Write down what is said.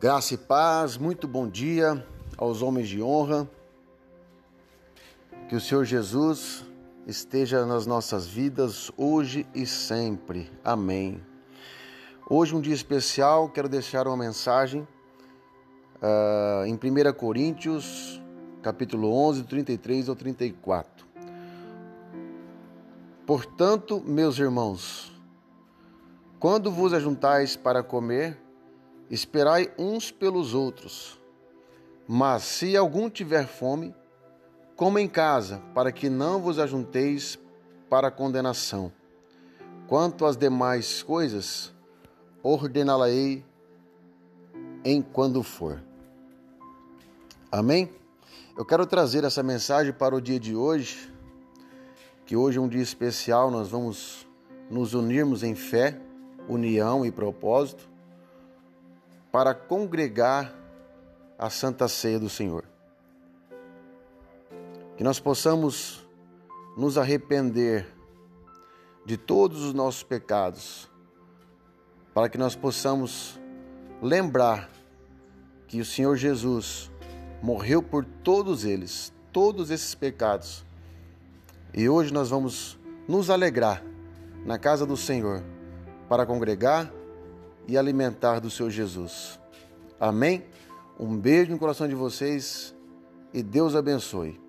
Graça e paz, muito bom dia aos homens de honra. Que o Senhor Jesus esteja nas nossas vidas hoje e sempre. Amém. Hoje, um dia especial, quero deixar uma mensagem uh, em 1 Coríntios, capítulo 11, 33 ao 34. Portanto, meus irmãos, quando vos ajuntais para comer, Esperai uns pelos outros. Mas se algum tiver fome, coma em casa, para que não vos ajunteis para condenação. Quanto às demais coisas, ordená-la-ei em quando for. Amém? Eu quero trazer essa mensagem para o dia de hoje, que hoje é um dia especial, nós vamos nos unirmos em fé, união e propósito para congregar a Santa Ceia do Senhor. Que nós possamos nos arrepender de todos os nossos pecados, para que nós possamos lembrar que o Senhor Jesus morreu por todos eles, todos esses pecados. E hoje nós vamos nos alegrar na casa do Senhor para congregar e alimentar do seu Jesus. Amém? Um beijo no coração de vocês e Deus abençoe.